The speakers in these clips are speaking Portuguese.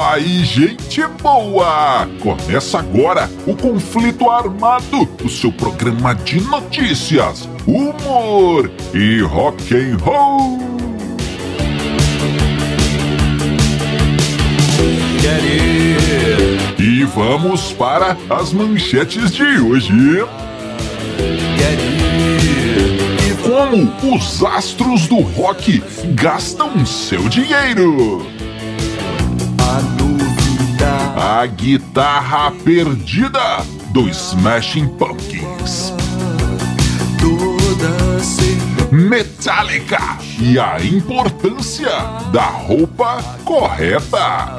aí, gente boa! Começa agora o Conflito Armado, o seu programa de notícias, humor e rock and roll. E vamos para as manchetes de hoje. E como os astros do rock gastam seu dinheiro. A guitarra perdida do Smashing Pumpkins. Metallica e a importância da roupa correta.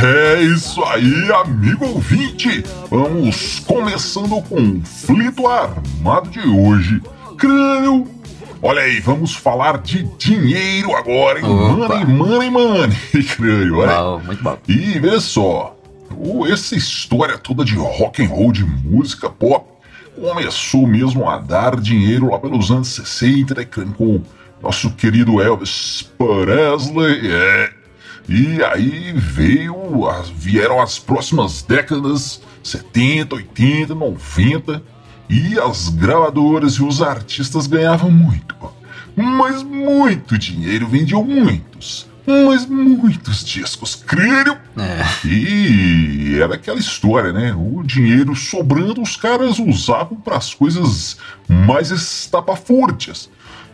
É isso aí, amigo ouvinte! Vamos começando o conflito armado de hoje. Crânio! Olha aí, vamos falar de dinheiro agora, hein? Opa. Money, money, money, crânio, olha. Bom, muito bom. E veja só, essa história toda de rock and roll, de música pop, começou mesmo a dar dinheiro lá pelos anos 60, né, crânio, com nosso querido Elvis Presley, é. E aí veio, as- vieram as próximas décadas, 70, 80, 90, e as gravadoras e os artistas ganhavam muito, mas muito dinheiro, vendiam muitos, mas muitos discos, crânio. É, E era aquela história, né? O dinheiro sobrando, os caras usavam para as coisas mais estapafúrdias.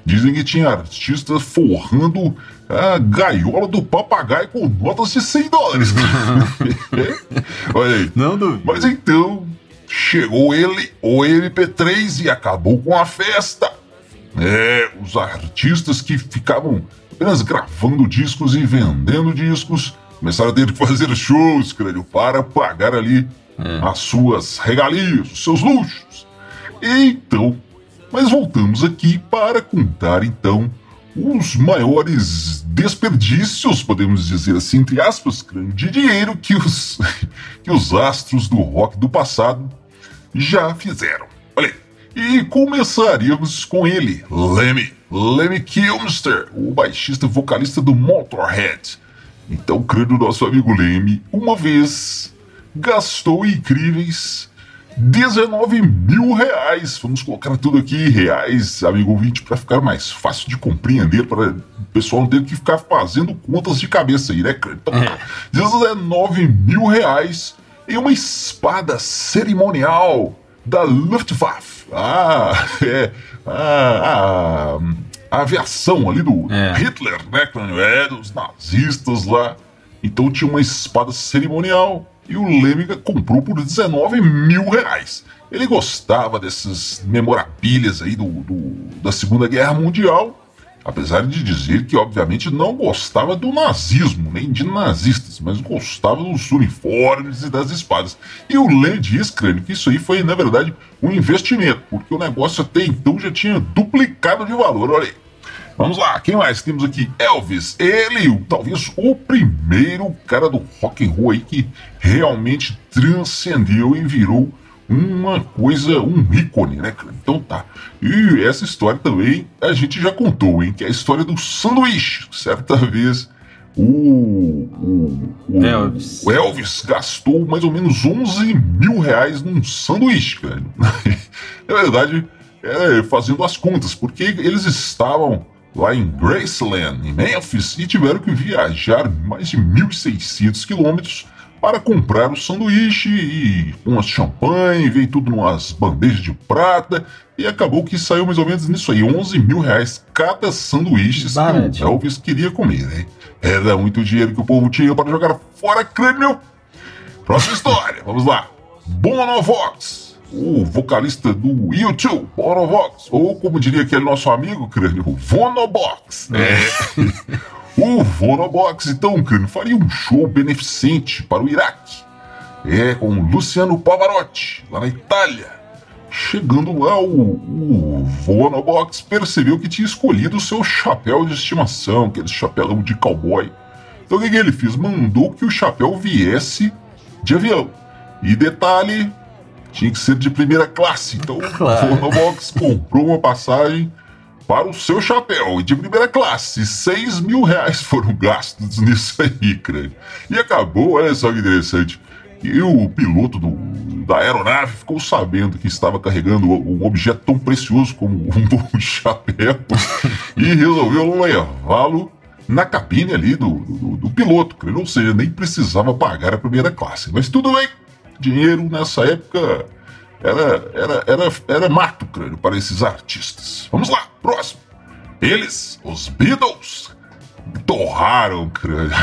Dizem que tinha artistas forrando a gaiola do papagaio com notas de 100 dólares. Olha aí. não duvido. Mas então, chegou ele, o MP3, e acabou com a festa. É, os artistas que ficavam apenas gravando discos e vendendo discos começaram a ter que fazer shows, crânio, para pagar ali as suas regalias, os seus luxos. Então, mas voltamos aqui para contar então os maiores desperdícios, podemos dizer assim, entre aspas, de dinheiro que os, que os astros do rock do passado já fizeram. Olha aí. E começaríamos com ele, Lemmy, Lemmy Kilmister, o baixista e vocalista do Motorhead. Então, crânio nosso amigo Lemmy, uma vez gastou incríveis 19 mil reais. Vamos colocar tudo aqui em reais, amigo ouvinte, para ficar mais fácil de compreender, para o pessoal não ter que ficar fazendo contas de cabeça aí, né? Então, É. 19 mil reais em uma espada cerimonial da Luftwaffe. Ah, é. A, a, a aviação ali do É. Hitler, né, crânio? É, dos nazistas lá. Então tinha uma espada cerimonial e o Lêmiga comprou por 19 mil reais. Ele gostava dessas memorabilias aí do, do- da Segunda Guerra Mundial, apesar de dizer que obviamente não gostava do nazismo, nem de nazistas, mas gostava dos uniformes e das espadas. E o Lê diz, crânio, que isso aí foi, na verdade, um investimento, porque o negócio até então já tinha duplicado de valor, olha aí. Vamos lá, quem mais temos aqui? Elvis, ele, talvez o primeiro cara do rock and roll aí que realmente transcendeu e virou uma coisa, um ícone, né, cara? Então tá. E essa história também a gente já contou, hein? Que é a história do sanduíche. Certa vez o, o, o- Elvis. o Elvis gastou mais ou menos 11 mil reais num sanduíche, cara. Na verdade, é, fazendo as contas, porque eles estavam lá em Graceland, em Memphis, e tiveram que viajar mais de 1.600 quilômetros para comprar o sanduíche e umas champanhe, veio tudo numas bandejas de prata, e acabou que saiu mais ou menos nisso aí, 11 mil reais cada sanduíche que o. Elvis queria comer, né? Era muito dinheiro que o povo tinha para jogar fora crânio. Próxima história, vamos lá. Bonovox, o vocalista do U2, Bonovox, ou como diria aquele nosso amigo crânio, Vonobox. É. O Vonobox, então, crânio, faria um show beneficente para o Iraque. É, com Luciano Pavarotti, lá na Itália. Chegando lá, o, o Vonobox percebeu que tinha escolhido o seu chapéu de estimação, aquele chapéu de cowboy. Então o que, que ele fez? Mandou que o chapéu viesse de avião. E detalhe, tinha que ser de primeira classe. Então claro. o Vonobox comprou uma passagem para o seu chapéu de primeira classe. 6 mil reais foram gastos nisso aí, crânio. E acabou, olha só que interessante. E o piloto do, da aeronave ficou sabendo que estava carregando um objeto tão precioso como um bom chapéu e resolveu levá-lo na cabine ali do, do, do piloto, ou seja, nem precisava pagar a primeira classe. Mas tudo bem, dinheiro nessa época era, era, era, era mato crânio para esses artistas. Vamos lá, próximo. Eles, os Beatles, torraram crânio.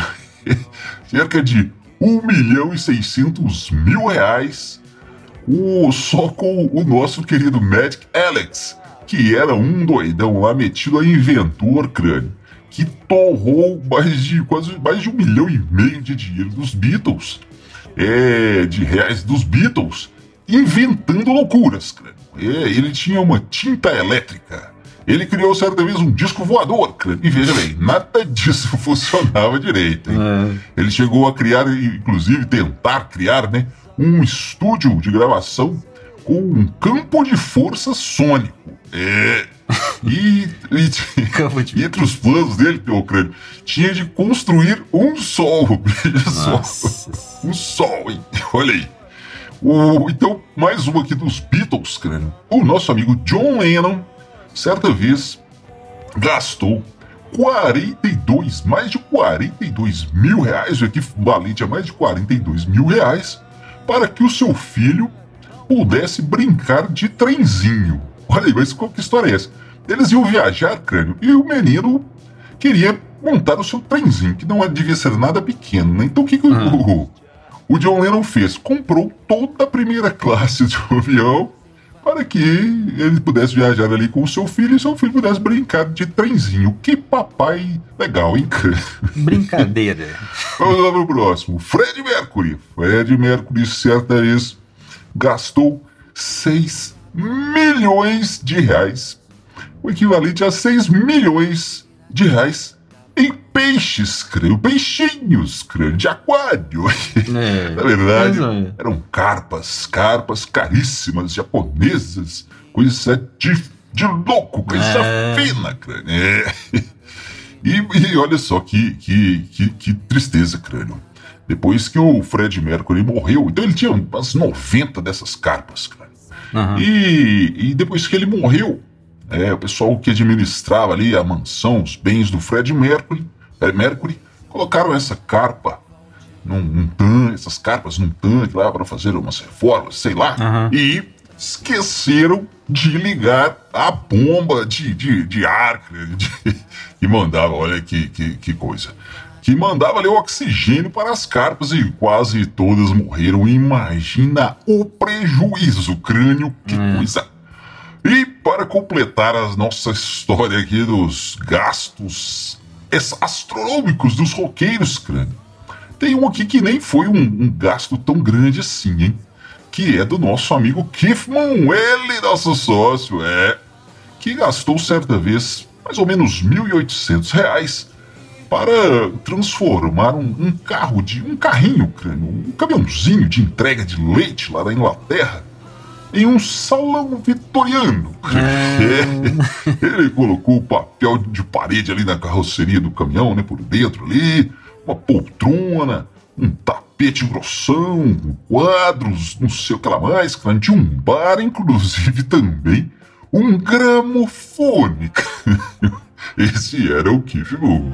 cerca de 1 milhão e 600 mil reais o, só com o nosso querido Magic Alex, que era um doidão lá metido a inventor crânio, que torrou mais de quase mais de um milhão e meio de dinheiro dos Beatles, é, de reais dos Beatles, inventando loucuras. É, ele tinha uma tinta elétrica. Ele criou certa vez um disco voador. E veja bem, nada disso funcionava direito. É. Ele chegou a criar, inclusive tentar criar, né, um estúdio de gravação com um campo de força sônico. É. E, e, e entre os planos dele, meu crânio, tinha de construir um sol. Só. Um sol, hein? Olha aí. O, então, mais uma aqui dos Beatles, crânio. O nosso amigo John Lennon, certa vez, gastou 42, mais de 42 mil reais, o equivalente a mais de 42 mil reais, para que o seu filho pudesse brincar de trenzinho. Olha aí, mas qual que história é essa? Eles iam viajar, crânio, e o menino queria montar o seu trenzinho, que não devia ser nada pequeno, né? Então o que, que hum. o, o John Lennon fez? Comprou toda a primeira classe de um avião para que ele pudesse viajar ali com o seu filho e seu filho pudesse brincar de trenzinho. Que papai legal, hein? Brincadeira. Vamos lá para o próximo. Fred Mercury. Fred Mercury, certa vez, gastou 6 milhões de reais, o equivalente a 6 milhões de reais em peixes, creio, peixinhos, creio, de aquário. É, Na verdade, é. eram carpas, carpas caríssimas, japonesas, coisa de, de louco, coisa é. fina, crânio. É. E, e, olha só que, que, que, que, tristeza, crânio. Depois que o Fred Mercury morreu, então ele tinha umas 90 dessas carpas, crânio. Uhum. E, e depois que ele morreu, é, o pessoal que administrava ali a mansão, os bens do Fred Mercury, Mercury colocaram essa carpa num, num tanque, essas carpas num tanque lá para fazer umas reformas, sei lá, uhum. e esqueceram de ligar a bomba de, de, de ar de, que mandava, olha que, que, que coisa, que mandava ali o oxigênio para as carpas e quase todas morreram. Imagina o prejuízo, crânio, que hum. coisa e para completar a nossa história aqui dos gastos astronômicos dos roqueiros, crânio, tem um aqui que nem foi um, um, gasto tão grande assim, hein? Que é do nosso amigo Kiffman, ele, nosso sócio, é, que gastou certa vez mais ou menos R$ 1.800 para transformar um, um, carro de um carrinho, crânio, um caminhãozinho de entrega de leite lá da Inglaterra em um salão vitoriano. É. Ele colocou o papel de parede ali na carroceria do caminhão, né, por dentro ali, uma poltrona, um tapete grossão, quadros, não sei o que lá mais, tinha um bar, inclusive também um gramofone. Esse era o Kiff Moon.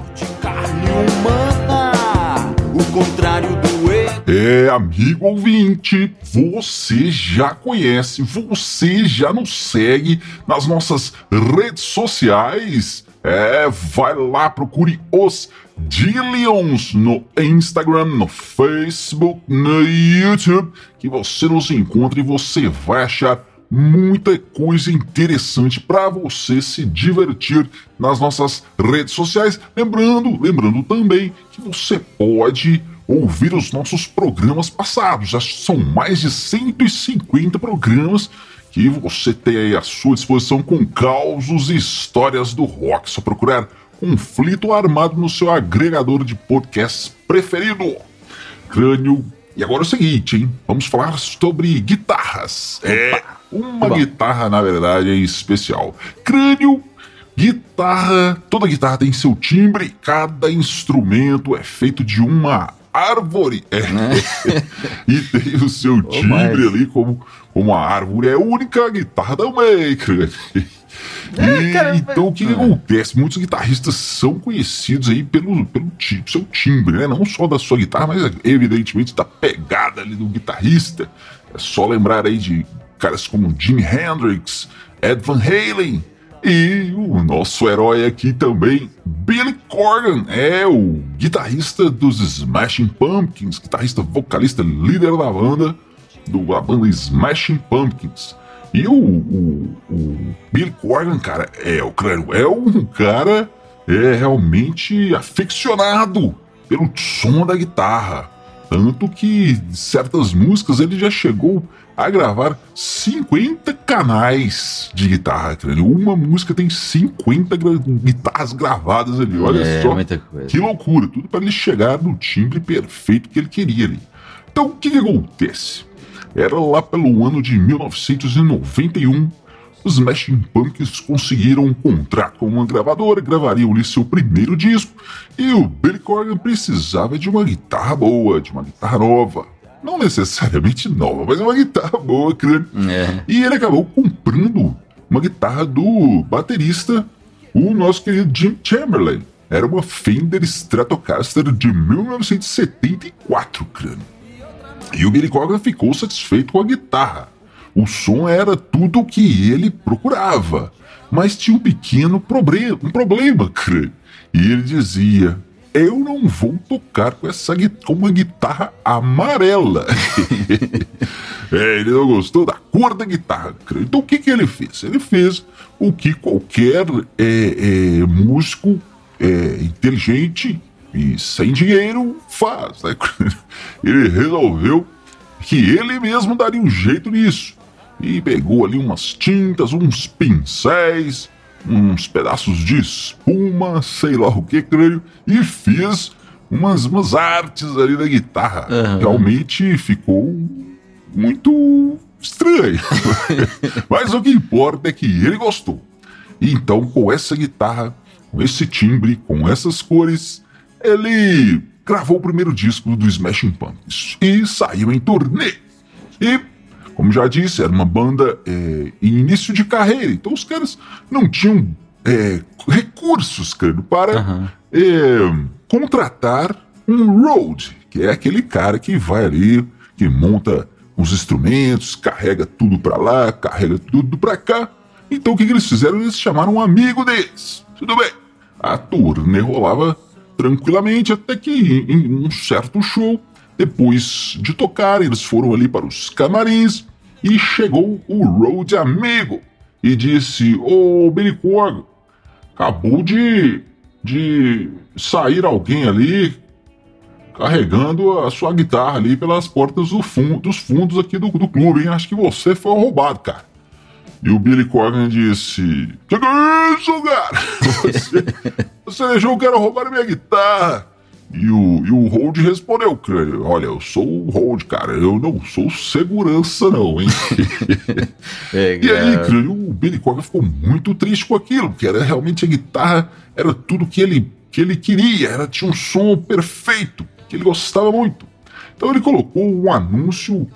É, amigo ouvinte, você já conhece, você já nos segue nas nossas redes sociais. É, vai lá, procure os Dillions no Instagram, no Facebook, no YouTube, que você nos encontra e você vai achar muita coisa interessante para você se divertir nas nossas redes sociais. Lembrando, lembrando também que você pode ouvir os nossos programas passados. Já são mais de 150 programas que você tem aí à sua disposição com causos e histórias do rock. Só procurar Conflito Armado no seu agregador de podcasts preferido. Crânio. E agora é o seguinte, hein? Vamos falar sobre guitarras. É uma guitarra, na verdade, é especial. Crânio Guitarra, toda guitarra tem seu timbre, cada instrumento é feito de uma árvore. É. É. e tem o seu timbre ali como, como a árvore. É a única guitarra da Maker. É, então o que, que, acontece? Muitos guitarristas são conhecidos aí pelo, pelo seu timbre, né? Não só da sua guitarra, mas evidentemente da pegada ali do guitarrista. É só lembrar aí de caras como Jimi Hendrix, Ed Van Halen, e o nosso herói aqui também, Billy Corgan, é o guitarrista dos Smashing Pumpkins, guitarrista, vocalista, líder da banda, do, da banda Smashing Pumpkins. E o, o, o Billy Corgan, cara, é o crânio, é um cara é realmente aficionado pelo som da guitarra. Tanto que certas músicas ele já chegou a gravar 50 canais de guitarra, cara. Uma música tem 50 gra guitarras gravadas ali. Olha é, só. Que loucura. Tudo para ele chegar no timbre perfeito que ele queria ali. Então, o que, que acontece? Era lá pelo ano de 1991 os Smashing Pumpkins conseguiram um contrato com uma gravadora, gravariam ali seu primeiro disco, e o Billy Corgan precisava de uma guitarra boa, de uma guitarra nova. Não necessariamente nova, mas uma guitarra boa, crânio. É. E ele acabou comprando uma guitarra do baterista, o nosso querido Jim Chamberlain. Era uma Fender Stratocaster de 1974, crânio. E o Billy Corgan ficou satisfeito com a guitarra. O som era tudo o que ele procurava, mas tinha um pequeno problema, um problema. E ele dizia: eu não vou tocar com essa com uma guitarra amarela. é, ele não gostou da cor da guitarra. Então o que, que ele fez? Ele fez o que qualquer é, é, músico é, inteligente e sem dinheiro faz. Né? Ele resolveu que ele mesmo daria um jeito nisso. E pegou ali umas tintas, uns pincéis, uns pedaços de espuma, sei lá o que, creio, e fiz umas, umas artes ali da guitarra. Uhum. Realmente ficou muito estranho. Mas o que importa é que ele gostou. E então, com essa guitarra, com esse timbre, com essas cores, ele gravou o primeiro disco do Smashing Pumpkins e saiu em turnê. E como já disse, era uma banda é, em início de carreira, então os caras não tinham é, recursos, cara, para uhum. é, contratar um road, que é aquele cara que vai ali, que monta os instrumentos, carrega tudo para lá, carrega tudo para cá. Então o que, que eles fizeram? Eles chamaram um amigo deles. Tudo bem. A turnê rolava tranquilamente até que em um certo show depois de tocar, eles foram ali para os camarins e chegou o Road Amigo e disse: Ô oh, Corgan, acabou de, de sair alguém ali carregando a sua guitarra ali pelas portas do fundo, dos fundos aqui do, do clube, hein? Acho que você foi roubado, cara. E o Billy Corgan disse: Que é isso, cara? Você, você deixou o cara roubar a minha guitarra. E o, e o Hold respondeu, cara, olha, eu sou o Hold, cara, eu não sou segurança não, hein? é, e aí, cara, o Billy Corgan ficou muito triste com aquilo, porque era realmente a guitarra, era tudo que ele, que ele queria, era, tinha um som perfeito, que ele gostava muito. Então ele colocou um anúncio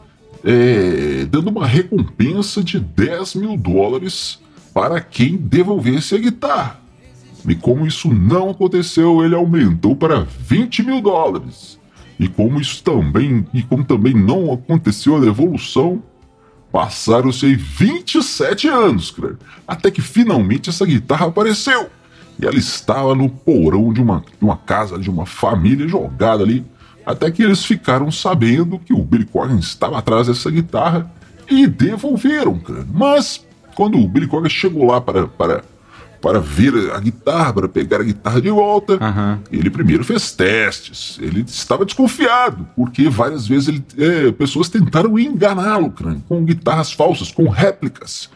é, dando uma recompensa de 10 mil dólares para quem devolvesse a guitarra. E como isso não aconteceu, ele aumentou para 20 mil dólares. E como isso também, e como também não aconteceu a devolução, passaram-se 27 anos, cara, até que finalmente essa guitarra apareceu. E ela estava no porão de uma, de uma casa de uma família jogada ali, até que eles ficaram sabendo que o Billy Corgan estava atrás dessa guitarra e devolveram, cara. Mas quando o Billy Corgan chegou lá para, para, para ver a guitarra, para pegar a guitarra de volta, Aham. ele primeiro fez testes. Ele estava desconfiado, porque várias vezes ele, é, pessoas tentaram enganá-lo, cara, com guitarras falsas, com réplicas.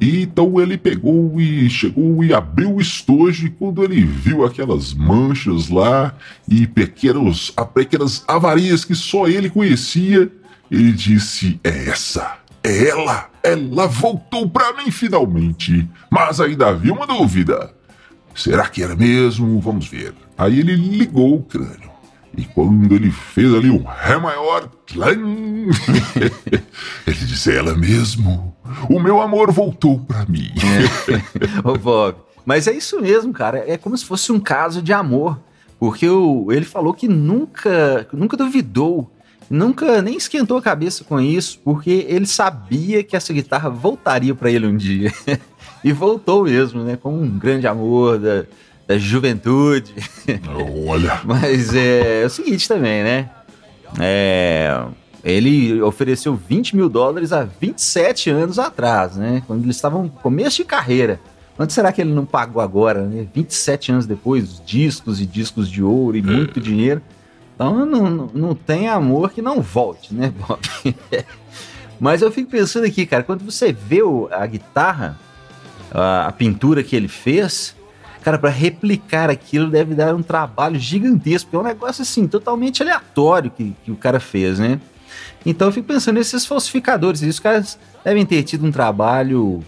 E então ele pegou e chegou e abriu o estojo e quando ele viu aquelas manchas lá e pequenos, pequenas avarias que só ele conhecia, ele disse: É essa, é ela, ela voltou pra mim finalmente. Mas ainda havia uma dúvida. Será que era mesmo? Vamos ver. Aí ele ligou o crânio. E quando ele fez ali um Ré maior, tlan, ele disse: "É ela mesmo. O meu amor voltou pra mim. Ô, Bob. Mas é isso mesmo, cara. É como se fosse um caso de amor. Porque o, ele falou que nunca, nunca duvidou, nunca nem esquentou a cabeça com isso, porque ele sabia que essa guitarra voltaria para ele um dia. e voltou mesmo, né? Com um grande amor da, da juventude. Olha, Mas é, é o seguinte também, né? É, ele ofereceu 20 mil dólares há 27 anos atrás, né? Quando eles estavam no começo de carreira. Quanto será que ele não pagou agora, né? 27 anos depois, discos e discos de ouro e muito dinheiro. Então não, não, não tem amor que não volte, né, Bob? Mas eu fico pensando aqui, cara, quando você vê a guitarra, a, a pintura que ele fez, cara, para replicar aquilo deve dar um trabalho gigantesco, porque é um negócio assim, totalmente aleatório que, que o cara fez, né? Então eu fico pensando nesses falsificadores, e os caras devem ter tido um trabalho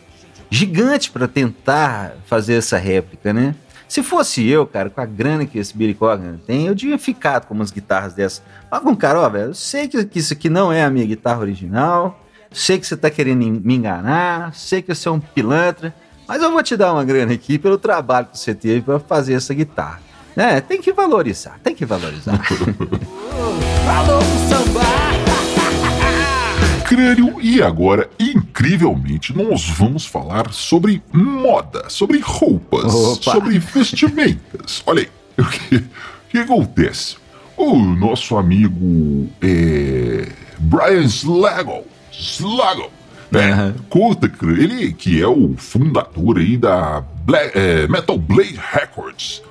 gigante para tentar fazer essa réplica, né? Se fosse eu, cara, com a grana que esse Billy Corgan tem, eu tinha ficado com umas guitarras dessas. Fala com o cara, ó, velho, eu sei que, isso aqui não é a minha guitarra original, sei que você tá querendo en- me enganar, sei que você é um pilantra, mas eu vou te dar uma grana aqui pelo trabalho que você teve para fazer essa guitarra. Né? Tem que valorizar, tem que valorizar. Falou samba. Crânio. E agora, incrivelmente, nós vamos falar sobre moda, sobre roupas, Opa. sobre vestimentas. Olha aí, o que, que acontece? O nosso amigo é, Brian Slagle, Slagle, né? Aham. Conta, ele que é o fundador aí da Bla- é, Metal Blade Records,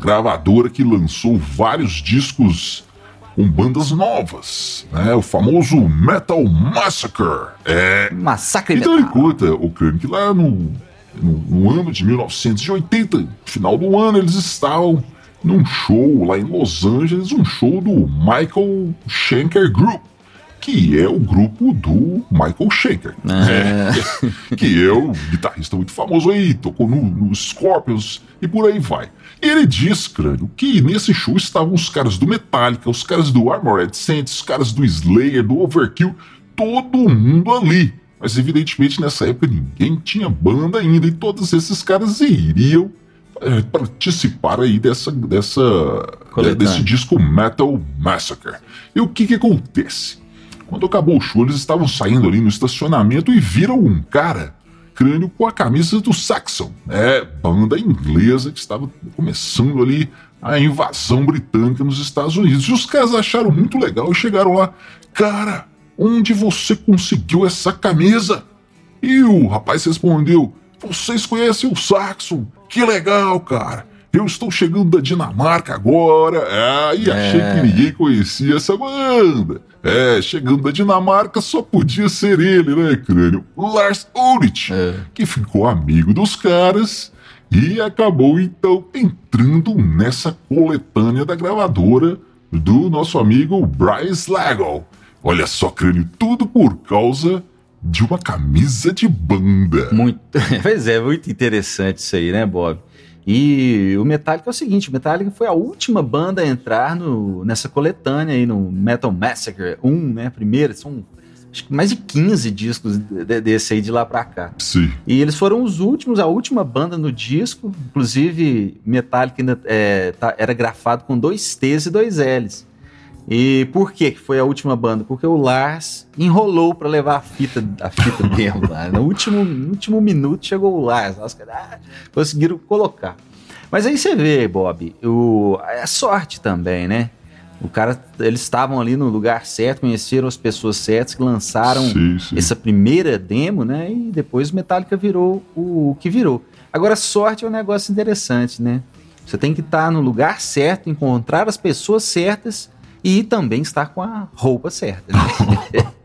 gravadora que lançou vários discos com bandas novas, né? O famoso Metal Massacre. É. Massacre Então ele metal. conta, o que lá no, no, no ano de 1980, no final do ano, eles estavam num show lá em Los Angeles, um show do Michael Schenker Group, que é o grupo do Michael Schenker. É, que é o guitarrista muito famoso aí, tocou no, no Scorpions e por aí vai. E ele diz, crânio, que nesse show estavam os caras do Metallica, os caras do Armored Saints, os caras do Slayer, do Overkill, todo mundo ali. Mas evidentemente nessa época ninguém tinha banda ainda e todos esses caras iriam eh, participar aí dessa, dessa Coletânea. desse disco Metal Massacre. E o que que acontece? Quando acabou o show, eles estavam saindo ali no estacionamento e viram um cara, crânio, com a camisa do Saxon, né? Banda inglesa que estava começando ali a invasão britânica nos Estados Unidos. E os caras acharam muito legal e chegaram lá. Cara, onde você conseguiu essa camisa? E o rapaz respondeu: Vocês conhecem o Saxon? Que legal, cara. Eu estou chegando da Dinamarca agora. Ah, e achei É. que ninguém conhecia essa banda. É, chegando da Dinamarca só podia ser ele, né, crânio? Lars Ulrich, É. que ficou amigo dos caras e acabou então entrando nessa coletânea da gravadora do nosso amigo Brian Slagle. Olha só, crânio, tudo por causa de uma camisa de banda. Muito. Pois é, muito interessante isso aí, né, Bob? E o Metallica é o seguinte: o Metallica foi a última banda a entrar no, nessa coletânea aí no Metal Massacre 1, né? Primeiro, são acho que mais de 15 discos de- desse aí de lá pra cá. Sim. E eles foram os últimos, a última banda no disco. Inclusive, Metallica ainda é, tá- era grafado com dois T's e dois L's. E por que foi a última banda? Porque o Lars enrolou pra levar a fita, a fita mesmo lá. No último, no último minuto chegou o Lars. Os caras ah, conseguiram colocar. Mas aí você vê, Bob, o, é sorte também, né? O cara, eles estavam ali no lugar certo, conheceram as pessoas certas que lançaram Sim, sim. essa primeira demo, né? E depois o Metallica virou o, o que virou. Agora, sorte é um negócio interessante, né? Você tem que estar no lugar certo, encontrar as pessoas certas e também estar com a roupa certa. né?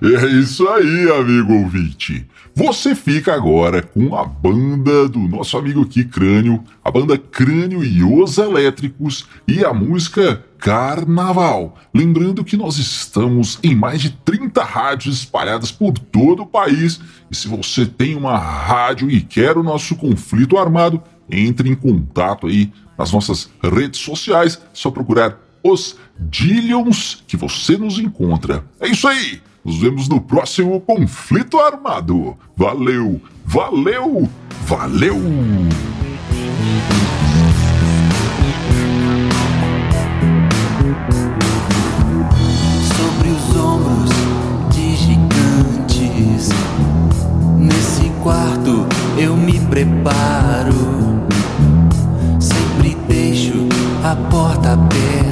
É isso aí, amigo ouvinte. Você fica agora com a banda do nosso amigo aqui, Crânio, a banda Crânio e os Elétricos e a música Carnaval. Lembrando que nós estamos em mais de 30 rádios espalhadas por todo o país. E se você tem uma rádio e quer o nosso conflito armado, entre em contato aí nas nossas redes sociais. Só procurar os Dillions que você nos encontra. É isso aí! Nos vemos no próximo conflito armado. Valeu, valeu, valeu! sobre os ombros de gigantes. Nesse quarto eu me preparo. Sempre deixo a porta aberta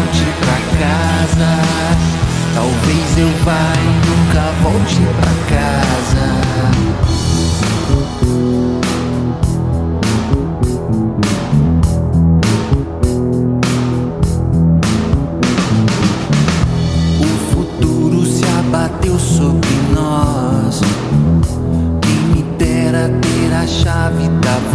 volte pra casa. Talvez eu vá e nunca volte pra casa. O futuro se abateu sobre nós. Quem me dera ter a chave da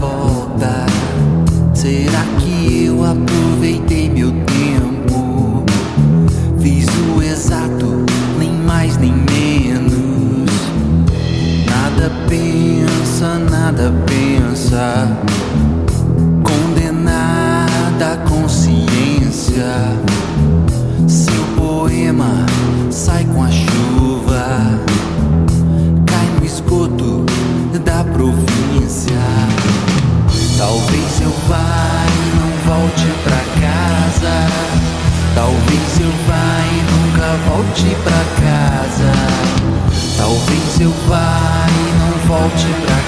Condenada consciência. Seu poema sai com a chuva, cai no esgoto da província. Talvez eu vá e não volte pra casa. Talvez eu vá e nunca volte pra casa. Talvez eu vá e não volte pra casa.